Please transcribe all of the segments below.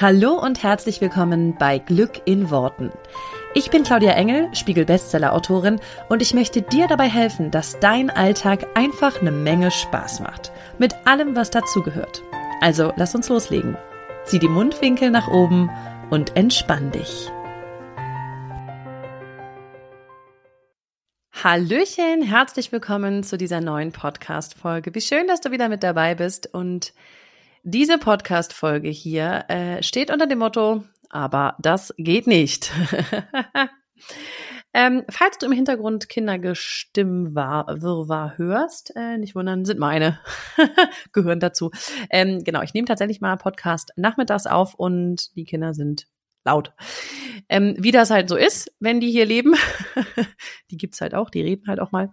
Hallo und herzlich willkommen bei Glück in Worten. Ich bin Claudia Engel, Spiegel-Bestseller-Autorin und ich möchte dir dabei helfen, dass dein Alltag einfach eine Menge Spaß macht. Mit allem, was dazugehört. Also lass uns loslegen. Zieh die Mundwinkel nach oben und entspann dich. Hallöchen, herzlich willkommen zu dieser neuen Podcast-Folge. Wie schön, dass du wieder mit dabei bist und diese Podcast-Folge hier äh, steht unter dem Motto, aber das geht nicht. ähm, falls du im Hintergrund Kindergestimmwirrwarr hörst, äh, nicht wundern, sind meine, gehören dazu. Ähm, genau, ich nehme tatsächlich mal Podcast nachmittags auf und die Kinder sind laut. Ähm, wie das halt so ist, wenn die hier leben, die gibt's halt auch, die reden halt auch mal.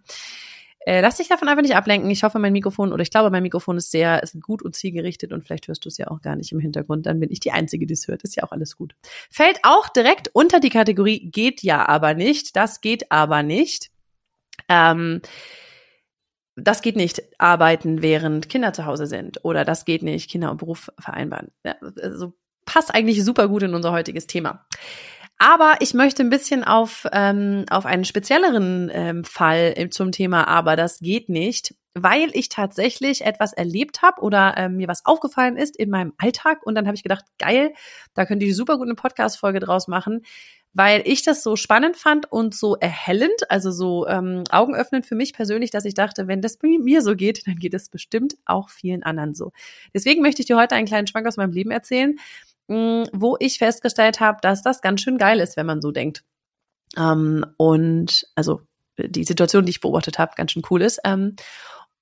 Äh, lass dich davon einfach nicht ablenken. Ich hoffe, mein Mikrofon oder ich glaube, mein Mikrofon ist sehr ist gut und zielgerichtet und vielleicht hörst du es ja auch gar nicht im Hintergrund. Dann bin ich die Einzige, die es hört. Ist ja auch alles gut. Fällt auch direkt unter die Kategorie geht ja aber nicht. Das geht aber nicht. Ähm, das geht nicht arbeiten, während Kinder zu Hause sind. Oder das geht nicht Kinder und Beruf vereinbaren. Ja, also passt eigentlich super gut in unser heutiges Thema. Aber ich möchte ein bisschen auf, ähm, auf einen spezielleren ähm, Fall zum Thema Aber das geht nicht, weil ich tatsächlich etwas erlebt habe oder ähm, mir was aufgefallen ist in meinem Alltag. Und dann habe ich gedacht, geil, da könnt ihr super gut eine Podcast-Folge draus machen, weil ich das so spannend fand und so erhellend, also so ähm, augenöffnend für mich persönlich, dass ich dachte, wenn das mir so geht, dann geht es bestimmt auch vielen anderen so. Deswegen möchte ich dir heute einen kleinen Schwank aus meinem Leben erzählen Mm, wo ich festgestellt habe, dass das ganz schön geil ist, wenn man so denkt. Ähm, und also die Situation, die ich beobachtet habe, ganz schön cool ist. Ähm,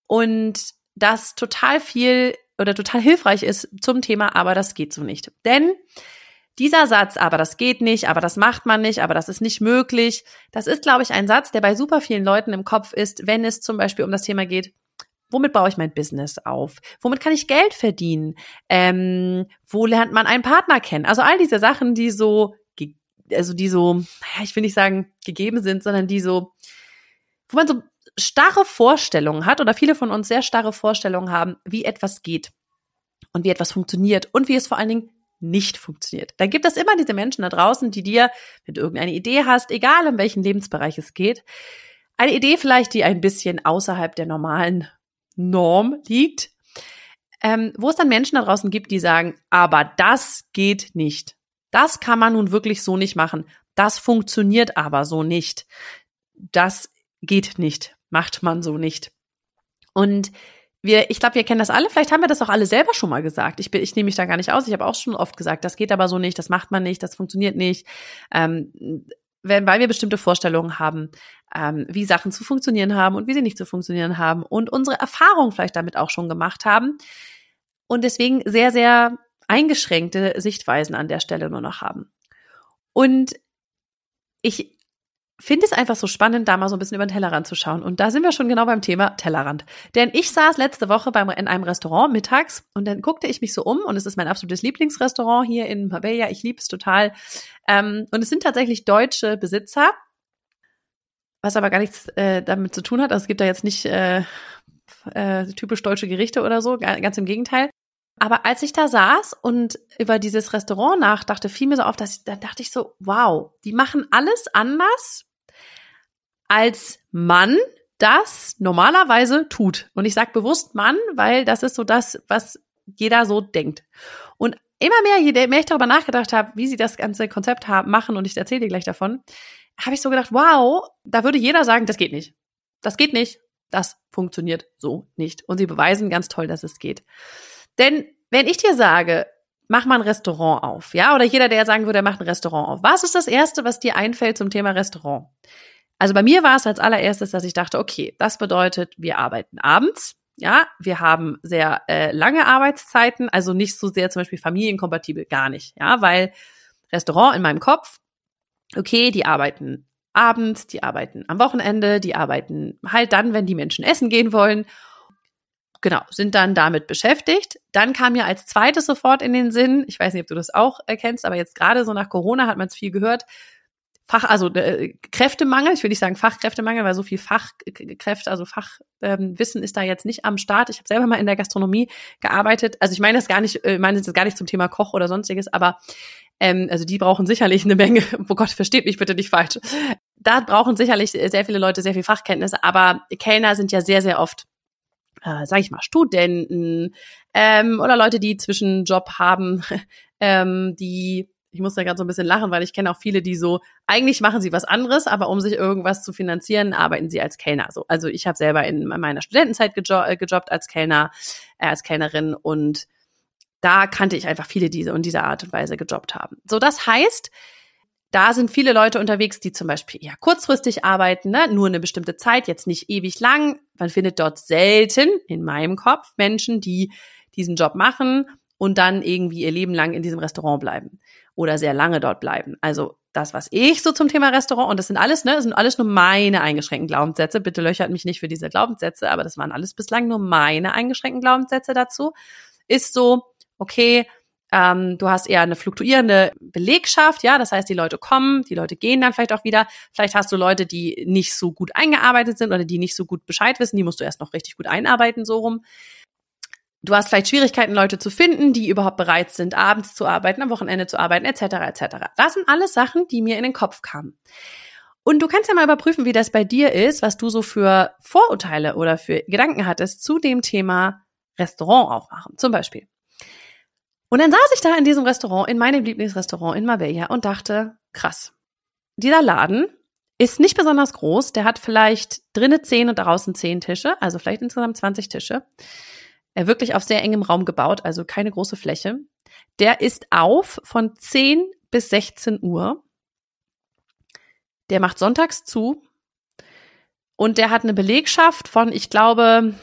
und das total viel oder total hilfreich ist zum Thema, aber das geht so nicht. Denn dieser Satz, aber das geht nicht, aber das macht man nicht, aber das ist nicht möglich, das ist, glaube ich, ein Satz, der bei super vielen Leuten im Kopf ist, wenn es zum Beispiel um das Thema geht, Womit baue ich mein Business auf? Womit kann ich Geld verdienen? Ähm, wo lernt man einen Partner kennen? Also all diese Sachen, die so, also die so, ich will nicht sagen gegeben sind, sondern die so, wo man so starre Vorstellungen hat oder viele von uns sehr starre Vorstellungen haben, wie etwas geht und wie etwas funktioniert und wie es vor allen Dingen nicht funktioniert. Dann gibt es immer diese Menschen da draußen, die dir, wenn du irgendeine Idee hast, egal in welchen Lebensbereich es geht, eine Idee vielleicht, die ein bisschen außerhalb der normalen Norm liegt, ähm, wo es dann Menschen da draußen gibt, die sagen, aber das geht nicht. Das kann man nun wirklich so nicht machen. Das funktioniert aber so nicht. Das geht nicht. Macht man so nicht. Und wir, ich glaube, wir kennen das alle. Vielleicht haben wir das auch alle selber schon mal gesagt. Ich, bin, ich nehme mich da gar nicht aus. Ich habe auch schon oft gesagt, das geht aber so nicht, das macht man nicht, das funktioniert nicht. Ähm, weil wir bestimmte Vorstellungen haben, ähm, wie Sachen zu funktionieren haben und wie sie nicht zu funktionieren haben und unsere Erfahrung vielleicht damit auch schon gemacht haben und deswegen sehr, sehr eingeschränkte Sichtweisen an der Stelle nur noch haben. Und ich finde es einfach so spannend, da mal so ein bisschen über den Tellerrand zu schauen. Und da sind wir schon genau beim Thema Tellerrand. Denn ich saß letzte Woche beim, in einem Restaurant mittags und dann guckte ich mich so um und es ist mein absolutes Lieblingsrestaurant hier in Marbella. Ich liebe es total. Ähm, und es sind tatsächlich deutsche Besitzer, was aber gar nichts äh, damit zu tun hat. Also es gibt da jetzt nicht äh, äh, typisch deutsche Gerichte oder so, ganz im Gegenteil. Aber als ich da saß und über dieses Restaurant nachdachte, fiel mir so auf, dass ich, da dachte ich so, wow, die machen alles anders, als Mann das normalerweise tut. Und ich sage bewusst Mann, weil das ist so das, was jeder so denkt. Und immer mehr, je mehr ich darüber nachgedacht habe, wie sie das ganze Konzept haben, machen, und ich erzähle dir gleich davon, habe ich so gedacht, wow, da würde jeder sagen, das geht nicht. Das geht nicht. Das funktioniert so nicht. Und sie beweisen ganz toll, dass es geht. Denn wenn ich dir sage, mach mal ein Restaurant auf, ja, oder jeder, der sagen würde, er macht ein Restaurant auf, was ist das Erste, was dir einfällt zum Thema Restaurant? Also bei mir war es als allererstes, dass ich dachte, okay, das bedeutet, wir arbeiten abends, ja, wir haben sehr äh, lange Arbeitszeiten, also nicht so sehr zum Beispiel familienkompatibel, gar nicht, ja, weil Restaurant in meinem Kopf, okay, die arbeiten abends, die arbeiten am Wochenende, die arbeiten halt dann, wenn die Menschen essen gehen wollen genau, sind dann damit beschäftigt. Dann kam mir als zweites sofort in den Sinn, ich weiß nicht, ob du das auch erkennst, aber jetzt gerade so nach Corona hat man es viel gehört, Fach, also äh, Kräftemangel, ich will nicht sagen Fachkräftemangel, weil so viel Fachkräfte, also Fachwissen ähm, ist da jetzt nicht am Start. Ich habe selber mal in der Gastronomie gearbeitet. Also ich meine das gar nicht, äh, meine das gar nicht zum Thema Koch oder sonstiges, aber ähm, also die brauchen sicherlich eine Menge, oh Gott, versteht mich bitte nicht falsch. Da brauchen sicherlich sehr viele Leute sehr viel Fachkenntnisse, aber Kellner sind ja sehr, sehr oft äh, sag ich mal, Studenten ähm, oder Leute, die Zwischenjob haben, ähm, die ich muss da gerade so ein bisschen lachen, weil ich kenne auch viele, die so, eigentlich machen sie was anderes, aber um sich irgendwas zu finanzieren, arbeiten sie als Kellner. So, also ich habe selber in meiner Studentenzeit gejo äh, gejobbt als Kellner, äh, als Kellnerin und da kannte ich einfach viele, die so in dieser Art und Weise gejobbt haben. So, das heißt, da sind viele Leute unterwegs, die zum Beispiel eher kurzfristig arbeiten, ne? nur eine bestimmte Zeit, jetzt nicht ewig lang. Man findet dort selten, in meinem Kopf, Menschen, die diesen Job machen und dann irgendwie ihr Leben lang in diesem Restaurant bleiben oder sehr lange dort bleiben. Also das, was ich so zum Thema Restaurant, und das sind alles, ne, das sind alles nur meine eingeschränkten Glaubenssätze. Bitte löchert mich nicht für diese Glaubenssätze, aber das waren alles bislang nur meine eingeschränkten Glaubenssätze dazu. Ist so, okay, ähm, du hast eher eine fluktuierende Belegschaft, ja, das heißt, die Leute kommen, die Leute gehen dann vielleicht auch wieder. Vielleicht hast du Leute, die nicht so gut eingearbeitet sind oder die nicht so gut Bescheid wissen, die musst du erst noch richtig gut einarbeiten, so rum. Du hast vielleicht Schwierigkeiten, Leute zu finden, die überhaupt bereit sind, abends zu arbeiten, am Wochenende zu arbeiten, etc. etc. Das sind alles Sachen, die mir in den Kopf kamen. Und du kannst ja mal überprüfen, wie das bei dir ist, was du so für Vorurteile oder für Gedanken hattest zu dem Thema Restaurant aufmachen, zum Beispiel. Und dann saß ich da in diesem Restaurant, in meinem Lieblingsrestaurant in Marbella und dachte, krass, dieser Laden ist nicht besonders groß, der hat vielleicht drinnen zehn und draußen zehn Tische, also vielleicht insgesamt 20 Tische. Er wirklich auf sehr engem Raum gebaut, also keine große Fläche. Der ist auf von 10 bis 16 Uhr. Der macht sonntags zu. Und der hat eine Belegschaft von, ich glaube,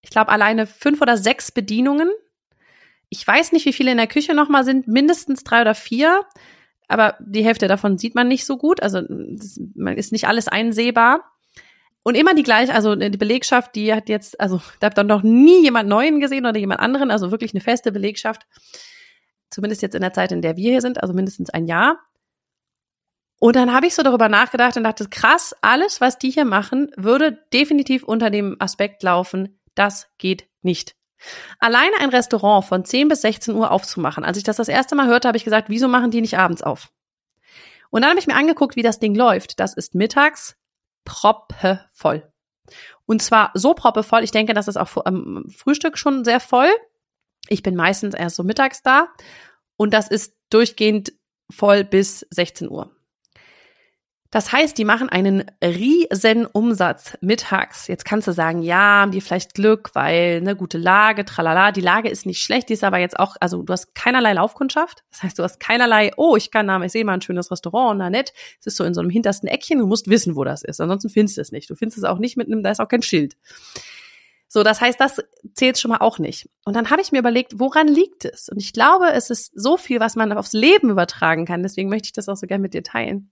ich glaube alleine fünf oder sechs Bedienungen. Ich weiß nicht, wie viele in der Küche nochmal sind, mindestens drei oder vier. Aber die Hälfte davon sieht man nicht so gut. Also man ist nicht alles einsehbar. Und immer die gleiche, also die Belegschaft, die hat jetzt, also da habt dann noch nie jemand Neuen gesehen oder jemand anderen, also wirklich eine feste Belegschaft. Zumindest jetzt in der Zeit, in der wir hier sind, also mindestens ein Jahr. Und dann habe ich so darüber nachgedacht und dachte, krass, alles, was die hier machen, würde definitiv unter dem Aspekt laufen, das geht nicht. Alleine ein Restaurant von 10 bis 16 Uhr aufzumachen. Als ich das das erste Mal hörte, habe ich gesagt, wieso machen die nicht abends auf? Und dann habe ich mir angeguckt, wie das Ding läuft. Das ist mittags proppevoll. Und zwar so proppevoll, ich denke, das ist auch am Frühstück schon sehr voll. Ich bin meistens erst so mittags da und das ist durchgehend voll bis 16 Uhr. Das heißt, die machen einen riesen Umsatz mittags. Jetzt kannst du sagen, ja, haben die vielleicht Glück, weil eine gute Lage, tralala. Die Lage ist nicht schlecht, die ist aber jetzt auch, also du hast keinerlei Laufkundschaft. Das heißt, du hast keinerlei, oh, ich kann da, ich sehe mal ein schönes Restaurant, na nett. Es ist so in so einem hintersten Eckchen, du musst wissen, wo das ist. Ansonsten findest du es nicht. Du findest es auch nicht mit einem, da ist auch kein Schild. So, das heißt, das zählt schon mal auch nicht. Und dann habe ich mir überlegt, woran liegt es? Und ich glaube, es ist so viel, was man aufs Leben übertragen kann. Deswegen möchte ich das auch so gerne mit dir teilen.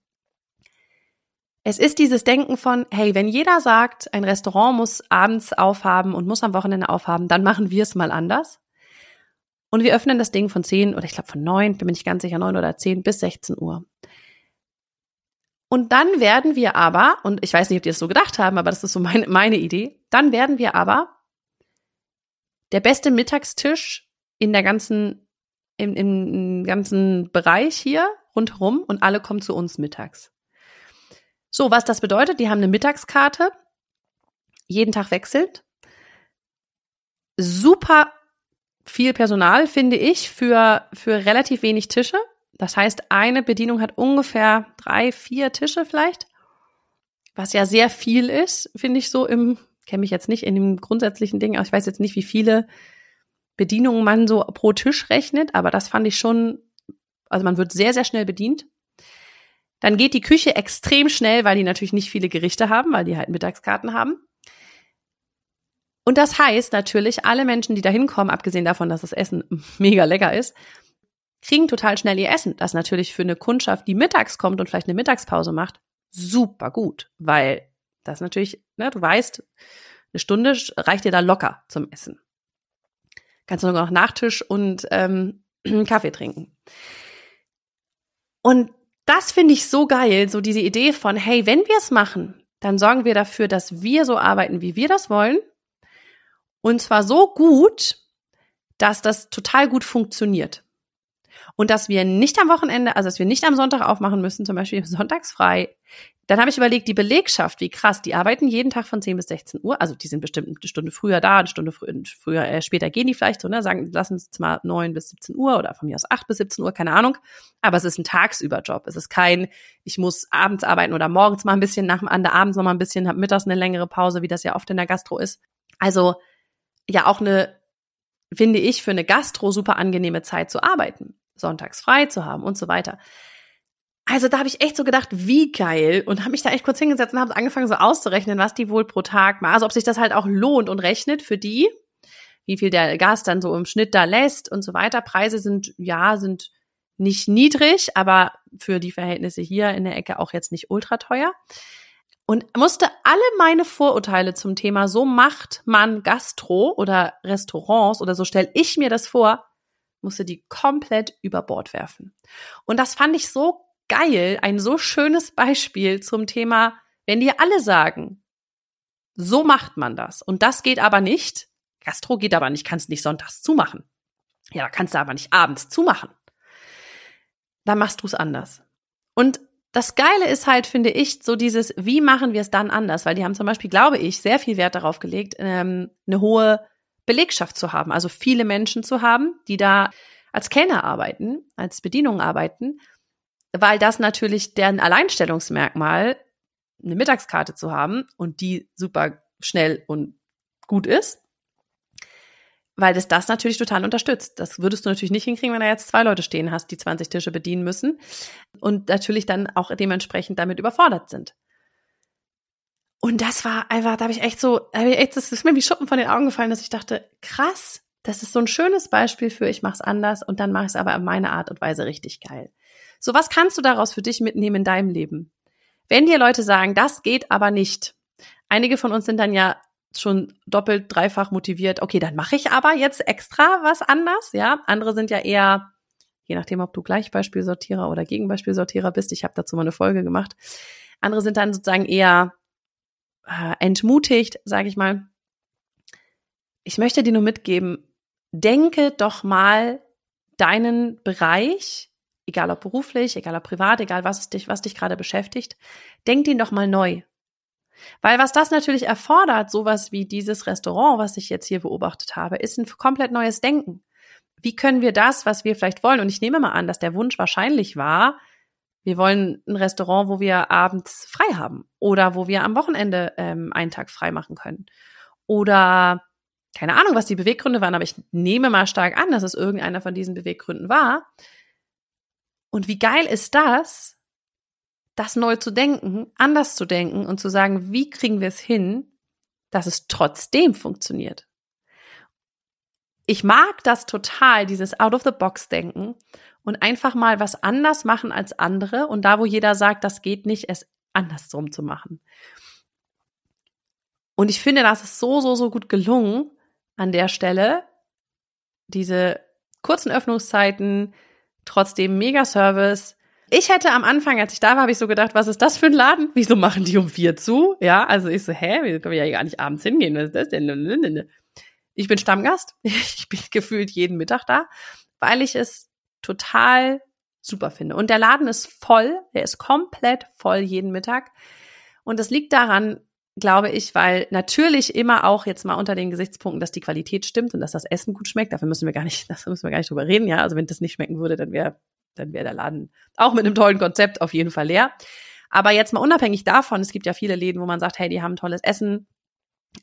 Es ist dieses Denken von, hey, wenn jeder sagt, ein Restaurant muss abends aufhaben und muss am Wochenende aufhaben, dann machen wir es mal anders. Und wir öffnen das Ding von 10 oder ich glaube von 9, bin mir nicht ganz sicher, 9 oder 10 bis 16 Uhr. Und dann werden wir aber, und ich weiß nicht, ob die das so gedacht haben, aber das ist so meine, meine Idee, dann werden wir aber der beste Mittagstisch in der ganzen, im, im ganzen Bereich hier rundherum und alle kommen zu uns mittags. So, was das bedeutet, die haben eine Mittagskarte, jeden Tag wechselt. Super viel Personal, finde ich, für, für relativ wenig Tische. Das heißt, eine Bedienung hat ungefähr drei, vier Tische vielleicht, was ja sehr viel ist, finde ich so im, kenne mich jetzt nicht in dem grundsätzlichen Ding, aber ich weiß jetzt nicht, wie viele Bedienungen man so pro Tisch rechnet, aber das fand ich schon, also man wird sehr, sehr schnell bedient. Dann geht die Küche extrem schnell, weil die natürlich nicht viele Gerichte haben, weil die halt Mittagskarten haben. Und das heißt natürlich, alle Menschen, die da hinkommen, abgesehen davon, dass das Essen mega lecker ist, kriegen total schnell ihr Essen. Das natürlich für eine Kundschaft, die mittags kommt und vielleicht eine Mittagspause macht, super gut, weil das natürlich, ne, du weißt, eine Stunde reicht dir da locker zum Essen. Kannst du noch Nachtisch und ähm, Kaffee trinken. Und das finde ich so geil, so diese Idee von, hey, wenn wir es machen, dann sorgen wir dafür, dass wir so arbeiten, wie wir das wollen. Und zwar so gut, dass das total gut funktioniert. Und dass wir nicht am Wochenende, also dass wir nicht am Sonntag aufmachen müssen, zum Beispiel sonntags frei. Dann habe ich überlegt, die Belegschaft, wie krass, die arbeiten jeden Tag von 10 bis 16 Uhr. Also die sind bestimmt eine Stunde früher da, eine Stunde früher, früher äh, später gehen die vielleicht so, ne? Sagen, lassen Sie mal 9 bis 17 Uhr oder von mir aus 8 bis 17 Uhr, keine Ahnung. Aber es ist ein Tagsüberjob. Es ist kein, ich muss abends arbeiten oder morgens mal ein bisschen, nach dem abends noch mal ein bisschen, hab mittags eine längere Pause, wie das ja oft in der Gastro ist. Also ja auch eine, finde ich, für eine Gastro super angenehme Zeit zu arbeiten sonntags frei zu haben und so weiter. Also da habe ich echt so gedacht, wie geil und habe mich da echt kurz hingesetzt und habe angefangen so auszurechnen, was die wohl pro Tag machen. Also ob sich das halt auch lohnt und rechnet für die, wie viel der Gas dann so im Schnitt da lässt und so weiter. Preise sind ja sind nicht niedrig, aber für die Verhältnisse hier in der Ecke auch jetzt nicht ultra teuer. Und musste alle meine Vorurteile zum Thema so macht man Gastro oder Restaurants oder so stelle ich mir das vor, musste die komplett über Bord werfen. Und das fand ich so geil, ein so schönes Beispiel zum Thema, wenn dir alle sagen, so macht man das. Und das geht aber nicht. Gastro geht aber nicht, kannst nicht sonntags zumachen. Ja, kannst du aber nicht abends zumachen. Dann machst du es anders. Und das Geile ist halt, finde ich, so dieses, wie machen wir es dann anders? Weil die haben zum Beispiel, glaube ich, sehr viel Wert darauf gelegt, ähm, eine hohe Belegschaft zu haben, also viele Menschen zu haben, die da als Kellner arbeiten, als Bedienung arbeiten, weil das natürlich deren Alleinstellungsmerkmal, eine Mittagskarte zu haben und die super schnell und gut ist, weil das das natürlich total unterstützt. Das würdest du natürlich nicht hinkriegen, wenn da jetzt zwei Leute stehen hast, die 20 Tische bedienen müssen und natürlich dann auch dementsprechend damit überfordert sind. Und das war einfach, da habe ich echt so, da ich echt, das ist mir wie Schuppen von den Augen gefallen, dass ich dachte, krass, das ist so ein schönes Beispiel für, ich mache es anders und dann mache ich es aber auf meine Art und Weise richtig geil. So, was kannst du daraus für dich mitnehmen in deinem Leben? Wenn dir Leute sagen, das geht aber nicht, einige von uns sind dann ja schon doppelt, dreifach motiviert, okay, dann mache ich aber jetzt extra was anders, ja. Andere sind ja eher, je nachdem, ob du Gleichbeispielsortierer oder Gegenbeispielsortierer bist, ich habe dazu mal eine Folge gemacht. Andere sind dann sozusagen eher äh, entmutigt, sage ich mal. Ich möchte dir nur mitgeben, denke doch mal deinen Bereich, egal ob beruflich, egal ob privat, egal was dich, was dich gerade beschäftigt, denk den doch mal neu. Weil was das natürlich erfordert, sowas wie dieses Restaurant, was ich jetzt hier beobachtet habe, ist ein komplett neues Denken. Wie können wir das, was wir vielleicht wollen, und ich nehme mal an, dass der Wunsch wahrscheinlich war, wir wollen ein Restaurant, wo wir abends frei haben oder wo wir am Wochenende ähm, einen Tag frei machen können. Oder keine Ahnung, was die Beweggründe waren, aber ich nehme mal stark an, dass es irgendeiner von diesen Beweggründen war. Und wie geil ist das, das neu zu denken, anders zu denken und zu sagen, wie kriegen wir es hin, dass es trotzdem funktioniert. Ich mag das total, dieses Out-of-the-Box-Denken und einfach mal was anders machen als andere und da, wo jeder sagt, das geht nicht, es andersrum zu machen. Und ich finde, das ist so, so, so gut gelungen an der Stelle, diese kurzen Öffnungszeiten, trotzdem Mega-Service. Ich hätte am Anfang, als ich da war, habe ich so gedacht, was ist das für ein Laden? Wieso machen die um vier zu? Ja, also ich so, hä, wieso können wir ja gar nicht abends hingehen? Was ist das denn? Ich bin Stammgast. Ich bin gefühlt jeden Mittag da, weil ich es total super finde. Und der Laden ist voll, der ist komplett voll jeden Mittag. Und das liegt daran, glaube ich, weil natürlich immer auch jetzt mal unter den Gesichtspunkten, dass die Qualität stimmt und dass das Essen gut schmeckt. Dafür müssen wir gar nicht, das müssen wir gar nicht drüber reden. Ja, also wenn das nicht schmecken würde, dann wäre, dann wäre der Laden auch mit einem tollen Konzept auf jeden Fall leer. Aber jetzt mal unabhängig davon, es gibt ja viele Läden, wo man sagt, hey, die haben tolles Essen,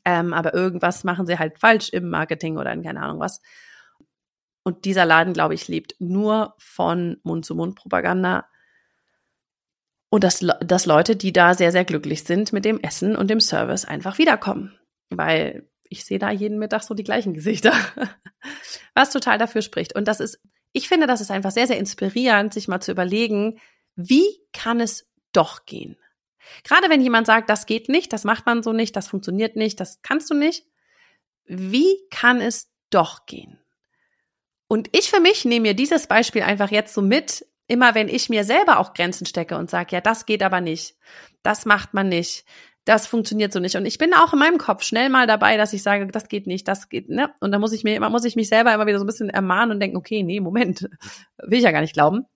ähm, aber irgendwas machen sie halt falsch im Marketing oder in keine Ahnung was. Und dieser Laden, glaube ich, lebt nur von Mund-zu-Mund-Propaganda. Und dass, dass Leute, die da sehr, sehr glücklich sind mit dem Essen und dem Service, einfach wiederkommen. Weil ich sehe da jeden Mittag so die gleichen Gesichter. Was total dafür spricht. Und das ist, ich finde, das ist einfach sehr, sehr inspirierend, sich mal zu überlegen, wie kann es doch gehen? Gerade wenn jemand sagt, das geht nicht, das macht man so nicht, das funktioniert nicht, das kannst du nicht. Wie kann es doch gehen? Und ich für mich nehme mir dieses Beispiel einfach jetzt so mit immer wenn ich mir selber auch Grenzen stecke und sage, ja, das geht aber nicht, das macht man nicht, das funktioniert so nicht. Und ich bin auch in meinem Kopf schnell mal dabei, dass ich sage, das geht nicht, das geht, ne? Und da muss ich mir immer, muss ich mich selber immer wieder so ein bisschen ermahnen und denken, okay, nee, Moment, will ich ja gar nicht glauben.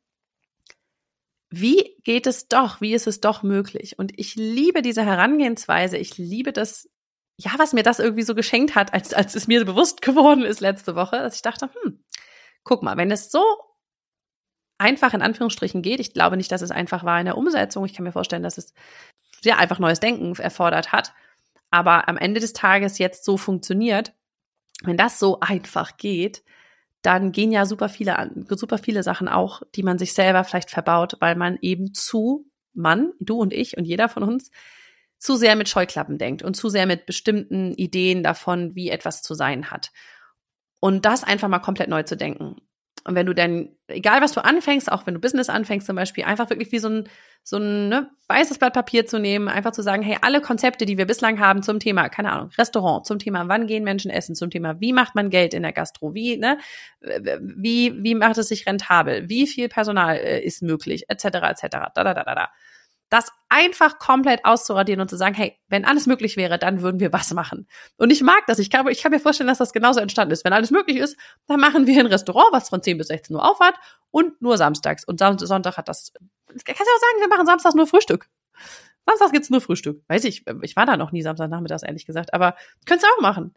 Wie geht es doch? Wie ist es doch möglich? Und ich liebe diese Herangehensweise. Ich liebe das, ja, was mir das irgendwie so geschenkt hat, als, als es mir bewusst geworden ist letzte Woche, dass ich dachte, hm, guck mal, wenn es so einfach in Anführungsstrichen geht, ich glaube nicht, dass es einfach war in der Umsetzung. Ich kann mir vorstellen, dass es sehr einfach neues Denken erfordert hat, aber am Ende des Tages jetzt so funktioniert, wenn das so einfach geht, dann gehen ja super viele, super viele Sachen auch, die man sich selber vielleicht verbaut, weil man eben zu, Mann, du und ich und jeder von uns, zu sehr mit Scheuklappen denkt und zu sehr mit bestimmten Ideen davon, wie etwas zu sein hat. Und das einfach mal komplett neu zu denken. Und wenn du dann, egal was du anfängst, auch wenn du Business anfängst zum Beispiel, einfach wirklich wie so ein, so ein ne, weißes Blatt Papier zu nehmen, einfach zu sagen, hey, alle Konzepte, die wir bislang haben zum Thema, keine Ahnung, Restaurant, zum Thema, wann gehen Menschen essen, zum Thema, wie macht man Geld in der Gastro, wie, ne, wie, wie macht es sich rentabel, wie viel Personal äh, ist möglich, etc., etc., da, da, da, da, da das einfach komplett auszuradieren und zu sagen, hey, wenn alles möglich wäre, dann würden wir was machen. Und ich mag das. Ich kann, ich kann mir vorstellen, dass das genauso entstanden ist. Wenn alles möglich ist, dann machen wir ein Restaurant, was von 10 bis 16 Uhr aufhat und nur samstags. Und Sonntag hat das, kannst du auch sagen, wir machen samstags nur Frühstück. Samstags gibt's nur Frühstück. Weiß ich, ich war da noch nie Samstagnachmittags, ehrlich gesagt, aber könntest du auch machen.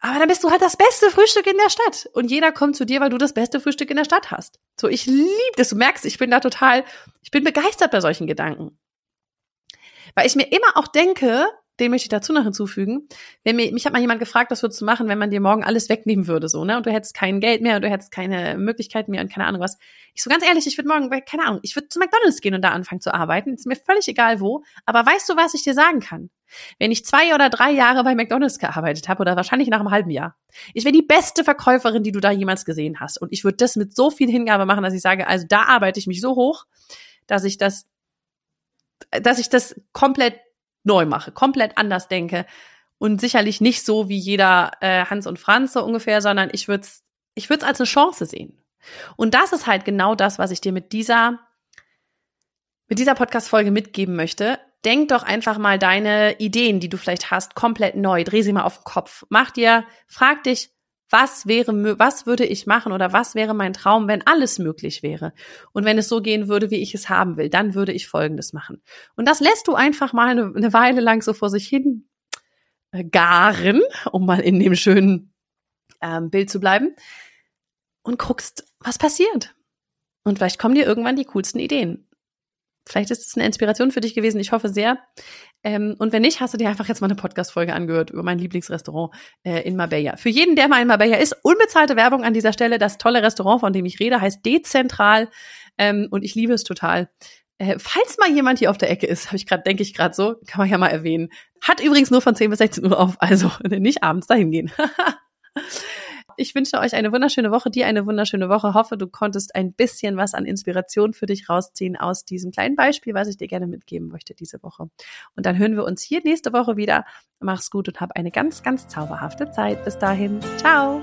Aber dann bist du halt das beste Frühstück in der Stadt. Und jeder kommt zu dir, weil du das beste Frühstück in der Stadt hast. So, ich liebe das. Du merkst, ich bin da total, ich bin begeistert bei solchen Gedanken. Weil ich mir immer auch denke, den möchte ich dazu noch hinzufügen. Wenn mir, mich hat mal jemand gefragt, was würdest du machen, wenn man dir morgen alles wegnehmen würde, so, ne? Und du hättest kein Geld mehr und du hättest keine Möglichkeiten mehr und keine Ahnung was. Ich so ganz ehrlich, ich würde morgen, keine Ahnung, ich würde zu McDonalds gehen und da anfangen zu arbeiten. Ist mir völlig egal wo. Aber weißt du, was ich dir sagen kann? Wenn ich zwei oder drei Jahre bei McDonalds gearbeitet habe oder wahrscheinlich nach einem halben Jahr, ich wäre die beste Verkäuferin, die du da jemals gesehen hast. Und ich würde das mit so viel Hingabe machen, dass ich sage, also da arbeite ich mich so hoch, dass ich das, dass ich das komplett neu mache, komplett anders denke und sicherlich nicht so wie jeder äh, Hans und Franz so ungefähr, sondern ich würde es ich würd's als eine Chance sehen. Und das ist halt genau das, was ich dir mit dieser mit dieser Podcast Folge mitgeben möchte. Denk doch einfach mal deine Ideen, die du vielleicht hast, komplett neu. Dreh sie mal auf den Kopf. Mach dir, frag dich, was wäre, was würde ich machen oder was wäre mein Traum, wenn alles möglich wäre? Und wenn es so gehen würde, wie ich es haben will, dann würde ich Folgendes machen. Und das lässt du einfach mal eine, eine Weile lang so vor sich hin äh, garen, um mal in dem schönen ähm, Bild zu bleiben, und guckst, was passiert. Und vielleicht kommen dir irgendwann die coolsten Ideen. Vielleicht ist es eine Inspiration für dich gewesen. Ich hoffe sehr. Ähm, und wenn nicht, hast du dir einfach jetzt mal eine Podcast-Folge angehört über mein Lieblingsrestaurant äh, in Marbella. Für jeden, der mal in Marbella ist, unbezahlte Werbung an dieser Stelle. Das tolle Restaurant, von dem ich rede, heißt Dezentral. Ähm, und ich liebe es total. Äh, falls mal jemand hier auf der Ecke ist, habe ich gerade, denke ich gerade so, kann man ja mal erwähnen. Hat übrigens nur von 10 bis 16 Uhr auf, also nicht abends dahin gehen. Ich wünsche euch eine wunderschöne Woche, dir eine wunderschöne Woche. Hoffe, du konntest ein bisschen was an Inspiration für dich rausziehen aus diesem kleinen Beispiel, was ich dir gerne mitgeben möchte diese Woche. Und dann hören wir uns hier nächste Woche wieder. Mach's gut und hab eine ganz, ganz zauberhafte Zeit. Bis dahin. Ciao.